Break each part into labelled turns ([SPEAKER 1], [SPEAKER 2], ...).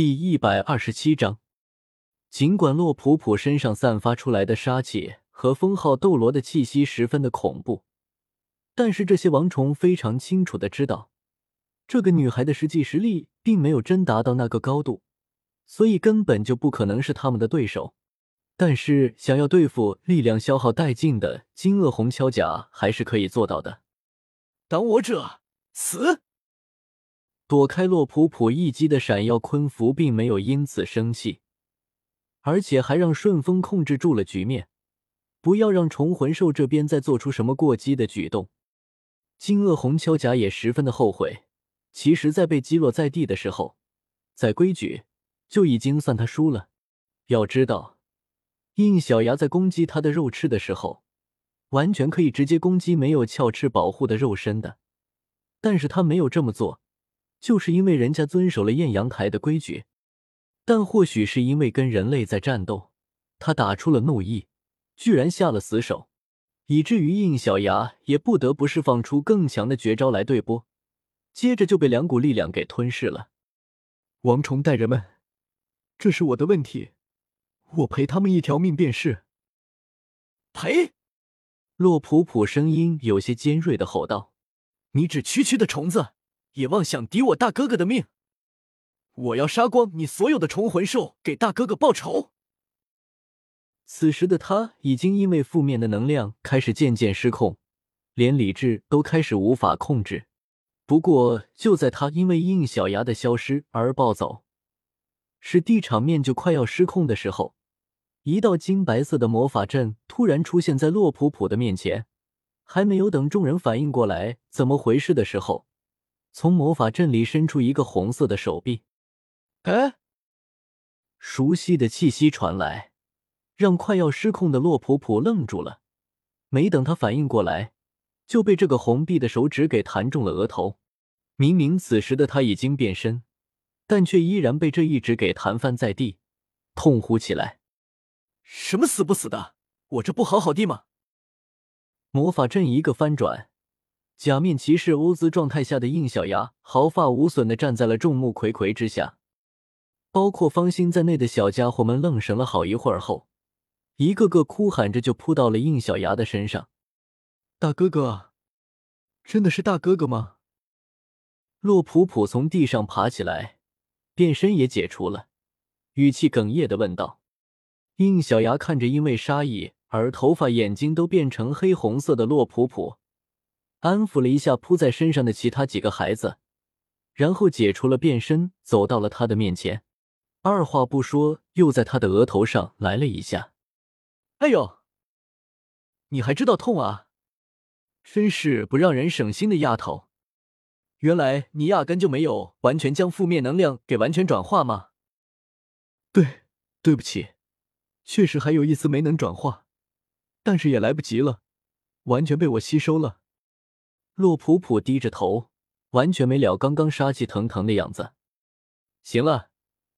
[SPEAKER 1] 第一百二十七章，尽管洛普普身上散发出来的杀气和封号斗罗的气息十分的恐怖，但是这些王虫非常清楚的知道，这个女孩的实际实力并没有真达到那个高度，所以根本就不可能是他们的对手。但是想要对付力量消耗殆尽的金鳄红锹甲，还是可以做到的。
[SPEAKER 2] 挡我者死！
[SPEAKER 1] 躲开洛普普一击的闪耀昆符并没有因此生气，而且还让顺风控制住了局面，不要让虫魂兽这边再做出什么过激的举动。金鳄红锹甲也十分的后悔，其实，在被击落在地的时候，在规矩就已经算他输了。要知道，应小牙在攻击他的肉翅的时候，完全可以直接攻击没有鞘翅保护的肉身的，但是他没有这么做。就是因为人家遵守了艳阳台的规矩，但或许是因为跟人类在战斗，他打出了怒意，居然下了死手，以至于应小牙也不得不释放出更强的绝招来对波，接着就被两股力量给吞噬了。
[SPEAKER 2] 王虫带人们，这是我的问题，我赔他们一条命便是。赔！
[SPEAKER 1] 洛普普声音有些尖锐的吼道：“
[SPEAKER 2] 你只区区的虫子！”也妄想抵我大哥哥的命！我要杀光你所有的虫魂兽，给大哥哥报仇！
[SPEAKER 1] 此时的他已经因为负面的能量开始渐渐失控，连理智都开始无法控制。不过，就在他因为应小牙的消失而暴走，使地场面就快要失控的时候，一道金白色的魔法阵突然出现在洛普普的面前。还没有等众人反应过来怎么回事的时候，从魔法阵里伸出一个红色的手臂，
[SPEAKER 2] 哎，
[SPEAKER 1] 熟悉的气息传来，让快要失控的洛普普愣住了。没等他反应过来，就被这个红臂的手指给弹中了额头。明明此时的他已经变身，但却依然被这一指给弹翻在地，痛呼起来：“
[SPEAKER 2] 什么死不死的？我这不好好的吗？”
[SPEAKER 1] 魔法阵一个翻转。假面骑士欧兹状态下的应小牙毫发无损的站在了众目睽睽之下，包括方心在内的小家伙们愣神了好一会儿后，一个个哭喊着就扑到了应小牙的身上。
[SPEAKER 2] 大哥哥，真的是大哥哥吗？
[SPEAKER 1] 洛普普从地上爬起来，变身也解除了，语气哽咽的问道。应小牙看着因为杀意而头发眼睛都变成黑红色的洛普普。安抚了一下扑在身上的其他几个孩子，然后解除了变身，走到了他的面前，二话不说，又在他的额头上来了一下。
[SPEAKER 2] 哎呦，你还知道痛啊？真是不让人省心的丫头！原来你压根就没有完全将负面能量给完全转化吗？对，对不起，确实还有一丝没能转化，但是也来不及了，完全被我吸收了。
[SPEAKER 1] 洛普普低着头，完全没了刚刚杀气腾腾的样子。
[SPEAKER 2] 行了，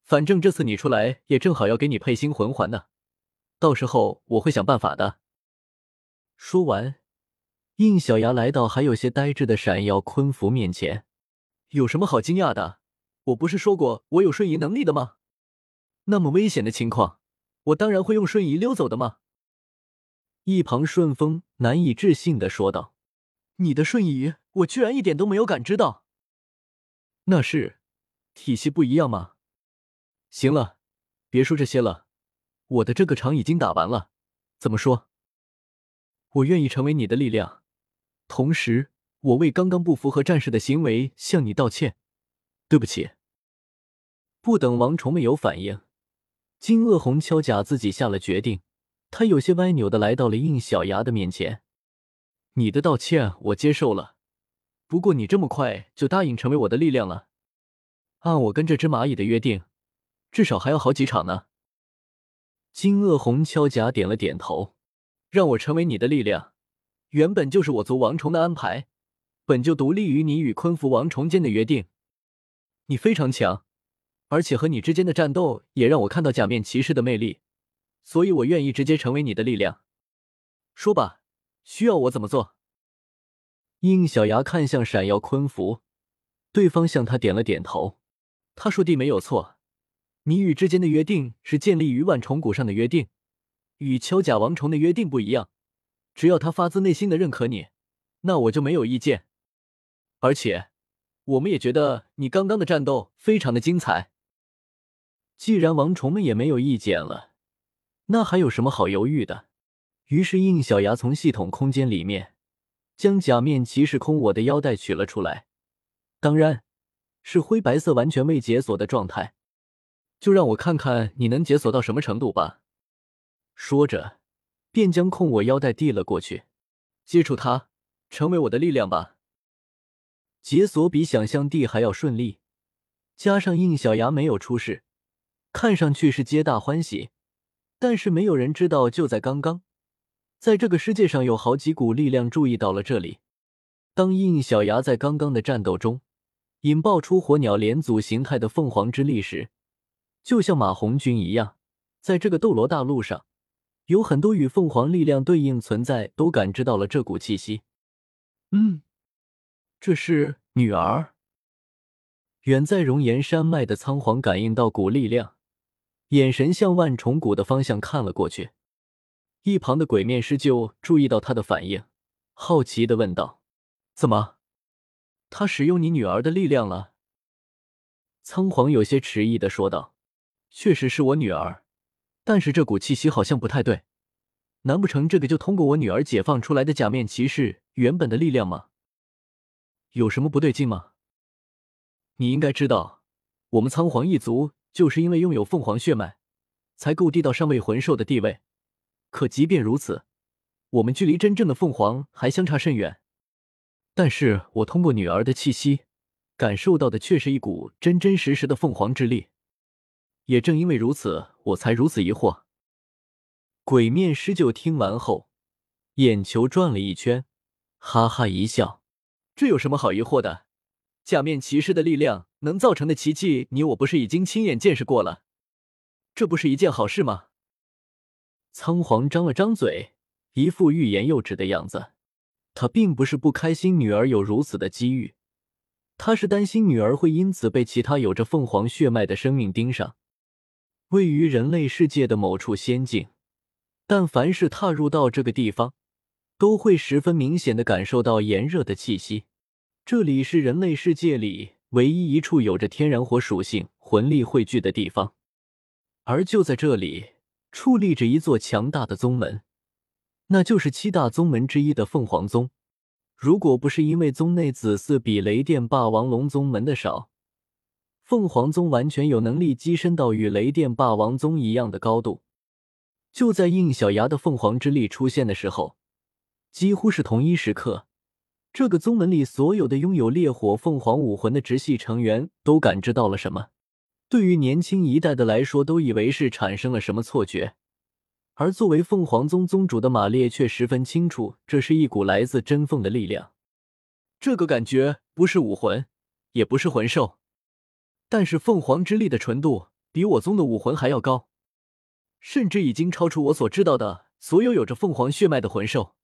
[SPEAKER 2] 反正这次你出来也正好要给你配新魂环呢，到时候我会想办法的。
[SPEAKER 1] 说完，应小牙来到还有些呆滞的闪耀昆符面前。
[SPEAKER 2] 有什么好惊讶的？我不是说过我有瞬移能力的吗？那么危险的情况，我当然会用瞬移溜走的吗？
[SPEAKER 1] 一旁顺风难以置信的说道。
[SPEAKER 2] 你的瞬移，我居然一点都没有感知到。那是体系不一样吗？行了，别说这些了，我的这个场已经打完了。怎么说？我愿意成为你的力量，同时我为刚刚不符合战士的行为向你道歉，对不起。
[SPEAKER 1] 不等王虫们有反应，金鳄红敲甲自己下了决定，他有些歪扭的来到了应小牙的面前。
[SPEAKER 2] 你的道歉我接受了，不过你这么快就答应成为我的力量了？按我跟这只蚂蚁的约定，至少还要好几场呢。
[SPEAKER 1] 金鳄红锹甲点了点头，
[SPEAKER 2] 让我成为你的力量，原本就是我族王虫的安排，本就独立于你与昆服王虫间的约定。你非常强，而且和你之间的战斗也让我看到假面骑士的魅力，所以我愿意直接成为你的力量。说吧。需要我怎么做？
[SPEAKER 1] 应小牙看向闪耀昆符，对方向他点了点头。
[SPEAKER 2] 他说的没有错，你与之间的约定是建立于万重谷上的约定，与敲甲王虫的约定不一样。只要他发自内心的认可你，那我就没有意见。而且，我们也觉得你刚刚的战斗非常的精彩。
[SPEAKER 1] 既然王虫们也没有意见了，那还有什么好犹豫的？于是应小牙从系统空间里面将假面骑士空我的腰带取了出来，当然是灰白色、完全未解锁的状态。
[SPEAKER 2] 就让我看看你能解锁到什么程度吧。
[SPEAKER 1] 说着。便将控我腰带递了过去，
[SPEAKER 2] 接触它，成为我的力量吧。
[SPEAKER 1] 解锁比想象地还要顺利，加上应小牙没有出事，看上去是皆大欢喜。但是没有人知道，就在刚刚，在这个世界上有好几股力量注意到了这里。当印小牙在刚刚的战斗中引爆出火鸟连组形态的凤凰之力时，就像马红军一样，在这个斗罗大陆上。有很多与凤凰力量对应存在都感知到了这股气息。
[SPEAKER 2] 嗯，这是女儿。
[SPEAKER 1] 远在熔岩山脉的仓皇感应到股力量，眼神向万重谷的方向看了过去。一旁的鬼面师就注意到他的反应，好奇的问道：“
[SPEAKER 2] 怎么，他使用你女儿的力量了？”
[SPEAKER 1] 仓皇有些迟疑的说道：“
[SPEAKER 2] 确实是我女儿。”但是这股气息好像不太对，难不成这个就通过我女儿解放出来的假面骑士原本的力量吗？有什么不对劲吗？你应该知道，我们仓皇一族就是因为拥有凤凰血脉，才够低到上位魂兽的地位。可即便如此，我们距离真正的凤凰还相差甚远。但是我通过女儿的气息，感受到的却是一股真真实实的凤凰之力。也正因为如此，我才如此疑惑。
[SPEAKER 1] 鬼面师就听完后，眼球转了一圈，哈哈一笑：“
[SPEAKER 2] 这有什么好疑惑的？假面骑士的力量能造成的奇迹，你我不是已经亲眼见识过了？这不是一件好事吗？”
[SPEAKER 1] 仓皇张了张嘴，一副欲言又止的样子。他并不是不开心女儿有如此的机遇，他是担心女儿会因此被其他有着凤凰血脉的生命盯上。位于人类世界的某处仙境，但凡是踏入到这个地方，都会十分明显的感受到炎热的气息。这里是人类世界里唯一一处有着天然火属性魂力汇聚的地方，而就在这里，矗立着一座强大的宗门，那就是七大宗门之一的凤凰宗。如果不是因为宗内子嗣比雷电霸王龙宗门的少，凤凰宗完全有能力跻身到与雷电霸王宗一样的高度。就在应小牙的凤凰之力出现的时候，几乎是同一时刻，这个宗门里所有的拥有烈火凤凰武魂的直系成员都感知到了什么。对于年轻一代的来说，都以为是产生了什么错觉，而作为凤凰宗宗主的马烈却十分清楚，这是一股来自真凤的力量。
[SPEAKER 2] 这个感觉不是武魂，也不是魂兽。但是凤凰之力的纯度比我宗的武魂还要高，甚至已经超出我所知道的所有有着凤凰血脉的魂兽。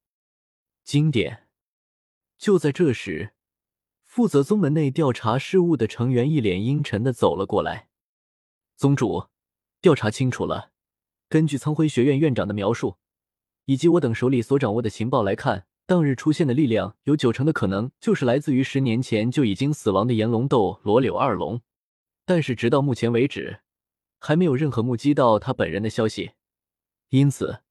[SPEAKER 1] 经典。就在这时，负责宗门内调查事务的成员一脸阴沉的走了过来。
[SPEAKER 2] 宗主，调查清楚了。根据苍辉学院院长的描述，以及我等手里所掌握的情报来看，当日出现的力量有九成的可能就是来自于十年前就已经死亡的炎龙斗罗柳二龙。但是直到目前为止，还没有任何目击到他本人的消息，因此，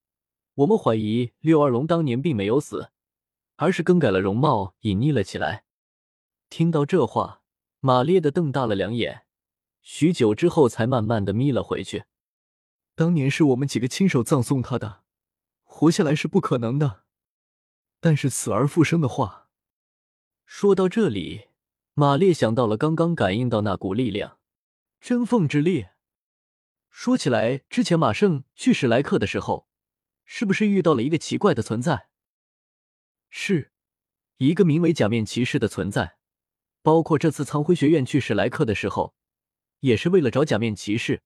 [SPEAKER 2] 我们怀疑六二龙当年并没有死，而是更改了容貌，隐匿了起来。
[SPEAKER 1] 听到这话，马烈的瞪大了两眼，许久之后才慢慢的眯了回去。
[SPEAKER 2] 当年是我们几个亲手葬送他的，活下来是不可能的。但是死而复生的话，
[SPEAKER 1] 说到这里，马烈想到了刚刚感应到那股力量。
[SPEAKER 2] 真凤之力。说起来，之前马胜去史莱克的时候，是不是遇到了一个奇怪的存在？是，一个名为假面骑士的存在。包括这次苍辉学院去史莱克的时候，也是为了找假面骑士。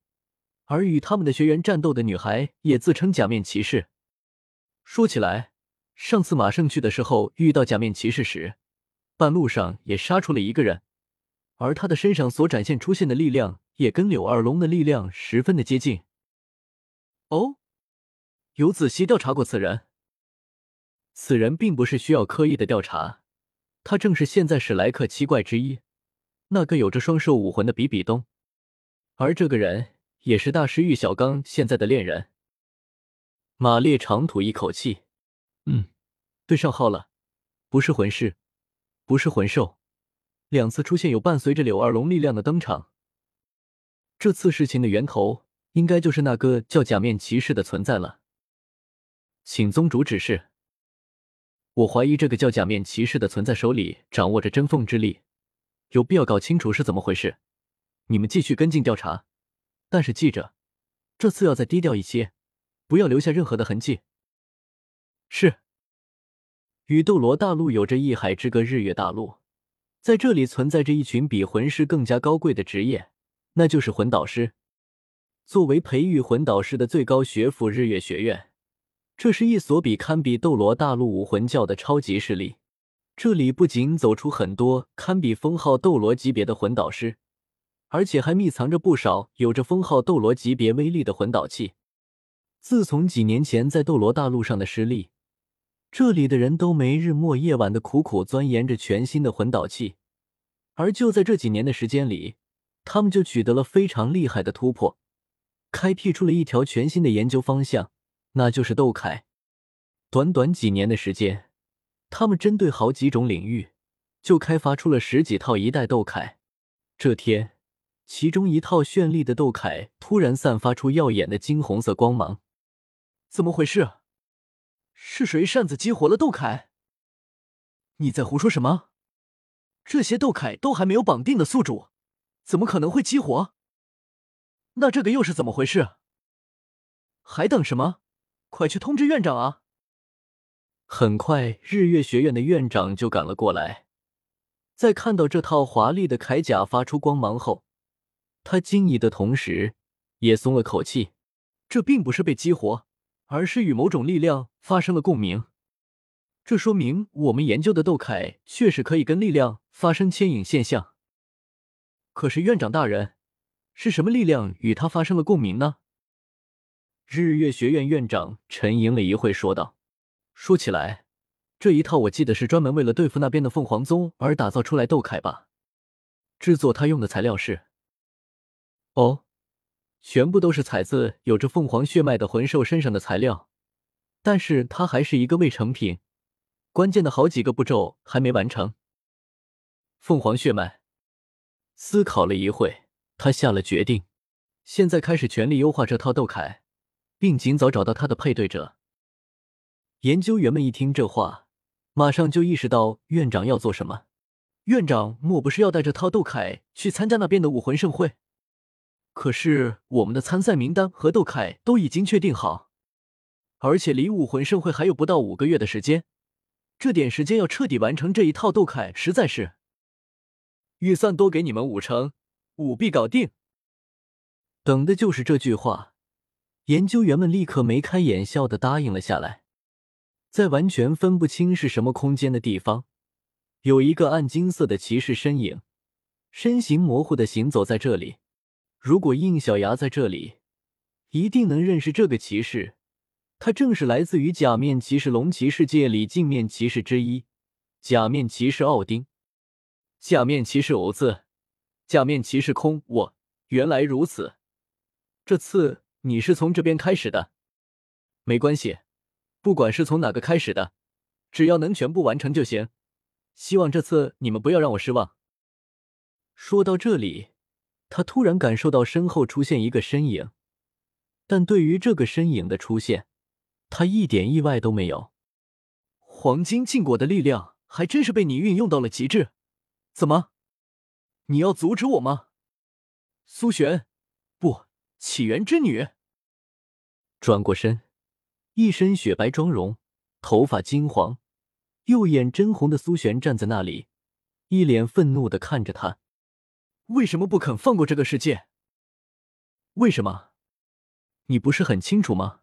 [SPEAKER 2] 而与他们的学员战斗的女孩也自称假面骑士。说起来，上次马胜去的时候遇到假面骑士时，半路上也杀出了一个人。而他的身上所展现出现的力量，
[SPEAKER 1] 也跟柳二龙的力量十分的接近。
[SPEAKER 2] 哦，有仔细调查过此人？
[SPEAKER 1] 此人并不是需要刻意的调查，他正是现在史莱克七怪之一，那个有着双兽武魂的比比东。而这个人也是大师玉小刚现在的恋人。马烈长吐一口气，嗯，对上号了，不是魂师，不是魂兽，两次出现有伴随着柳二龙力量的登场。这次事情的源头，应该就是那个叫假面骑士的存在了。请宗主指示。我怀疑这个叫假面骑士的存在手里掌握着真凤之力，有必要搞清楚是怎么回事。你们继续跟进调查，但是记着，这次要再低调一些，不要留下任何的痕迹。是。与斗罗大陆有着一海之隔，日月大陆在这里存在着一群比魂师更加高贵的职业，那就是魂导师。作为培育魂导师的最高学府，日月学院。这是一所比堪比斗罗大陆武魂教的超级势力。这里不仅走出很多堪比封号斗罗级别的魂导师，而且还密藏着不少有着封号斗罗级别威力的魂导器。自从几年前在斗罗大陆上的失利，这里的人都没日没夜晚的苦苦钻研着全新的魂导器。而就在这几年的时间里，他们就取得了非常厉害的突破，开辟出了一条全新的研究方向。那就是斗铠。短短几年的时间，他们针对好几种领域，就开发出了十几套一代斗铠。这天，其中一套绚丽的斗铠突然散发出耀眼的金红色光芒。
[SPEAKER 2] 怎么回事？是谁擅自激活了斗铠？你在胡说什么？这些斗铠都还没有绑定的宿主，怎么可能会激活？那这个又是怎么回事？还等什么？快去通知院长啊！
[SPEAKER 1] 很快，日月学院的院长就赶了过来。在看到这套华丽的铠甲发出光芒后，他惊异的同时也松了口气。
[SPEAKER 2] 这并不是被激活，而是与某种力量发生了共鸣。这说明我们研究的斗铠确实可以跟力量发生牵引现象。可是院长大人，是什么力量与他发生了共鸣呢？
[SPEAKER 1] 日月学院院长沉吟了一会，说道：“说起来，这一套我记得是专门为了对付那边的凤凰宗而打造出来斗铠吧？制作它用的材料是……哦，全部都是采自有着凤凰血脉的魂兽身上的材料，但是它还是一个未成品，关键的好几个步骤还没完成。凤凰血脉。”思考了一会，他下了决定，现在开始全力优化这套斗铠。并尽早找到他的配对者。研究员们一听这话，马上就意识到院长要做什么。
[SPEAKER 2] 院长莫不是要带着套斗铠去参加那边的武魂盛会？可是我们的参赛名单和斗铠都已经确定好，而且离武魂盛会还有不到五个月的时间，这点时间要彻底完成这一套斗铠，实在是……预算多给你们五成，五必搞定。
[SPEAKER 1] 等的就是这句话。研究员们立刻眉开眼笑的答应了下来。在完全分不清是什么空间的地方，有一个暗金色的骑士身影，身形模糊的行走在这里。如果应小牙在这里，一定能认识这个骑士。他正是来自于假面骑士龙骑世界里镜面骑士之一——假面骑士奥丁。假面骑士偶字，假面骑士空。我原来如此。这次。你是从这边开始的，没关系，不管是从哪个开始的，只要能全部完成就行。希望这次你们不要让我失望。说到这里，他突然感受到身后出现一个身影，但对于这个身影的出现，他一点意外都没有。
[SPEAKER 2] 黄金禁果的力量还真是被你运用到了极致，怎么？你要阻止我吗？苏璇，不。起源之女
[SPEAKER 1] 转过身，一身雪白妆容，头发金黄，右眼真红的苏璇站在那里，一脸愤怒的看着他。
[SPEAKER 2] 为什么不肯放过这个世界？
[SPEAKER 1] 为什么？你不是很清楚吗？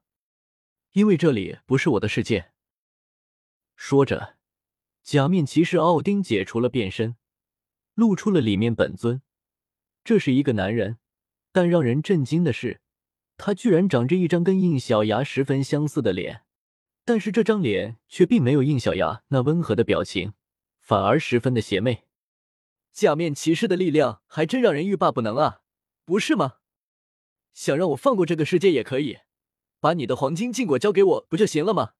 [SPEAKER 1] 因为这里不是我的世界。说着，假面骑士奥丁解除了变身，露出了里面本尊。这是一个男人。但让人震惊的是，他居然长着一张跟应小牙十分相似的脸，但是这张脸却并没有应小牙那温和的表情，反而十分的邪魅。
[SPEAKER 2] 假面骑士的力量还真让人欲罢不能啊，不是吗？想让我放过这个世界也可以，把你的黄金禁果交给我不就行了吗？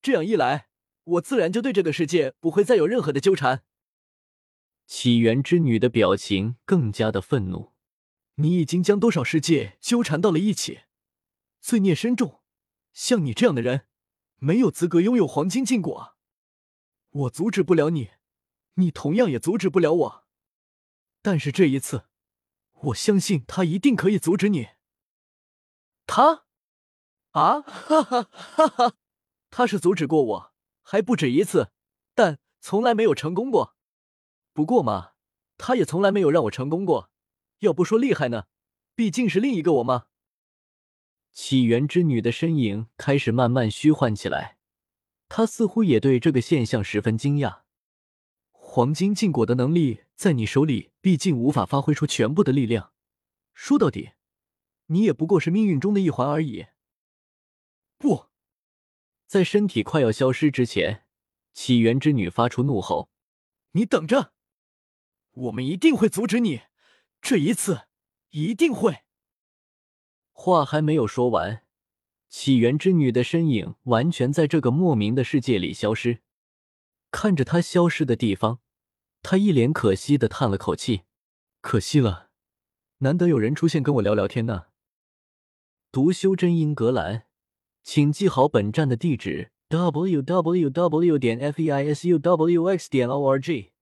[SPEAKER 2] 这样一来，我自然就对这个世界不会再有任何的纠缠。
[SPEAKER 1] 起源之女的表情更加的愤怒。
[SPEAKER 2] 你已经将多少世界纠缠到了一起，罪孽深重。像你这样的人，没有资格拥有黄金禁果。我阻止不了你，你同样也阻止不了我。但是这一次，我相信他一定可以阻止你。他？啊哈哈哈哈！他是阻止过我，还不止一次，但从来没有成功过。不过嘛，他也从来没有让我成功过。要不说厉害呢，毕竟是另一个我吗？
[SPEAKER 1] 起源之女的身影开始慢慢虚幻起来，她似乎也对这个现象十分惊讶。
[SPEAKER 2] 黄金禁果的能力在你手里，毕竟无法发挥出全部的力量。说到底，你也不过是命运中的一环而已。不
[SPEAKER 1] 在身体快要消失之前，起源之女发出怒吼：“
[SPEAKER 2] 你等着，我们一定会阻止你！这一次，一定会！”
[SPEAKER 1] 话还没有说完，起源之女的身影完全在这个莫名的世界里消失。看着她消失的地方。他一脸可惜的叹了口气，
[SPEAKER 2] 可惜了，难得有人出现跟我聊聊天呢。
[SPEAKER 1] 读修真英格兰，请记好本站的地址：w w w. 点 f e i s u w x. 点 o r g。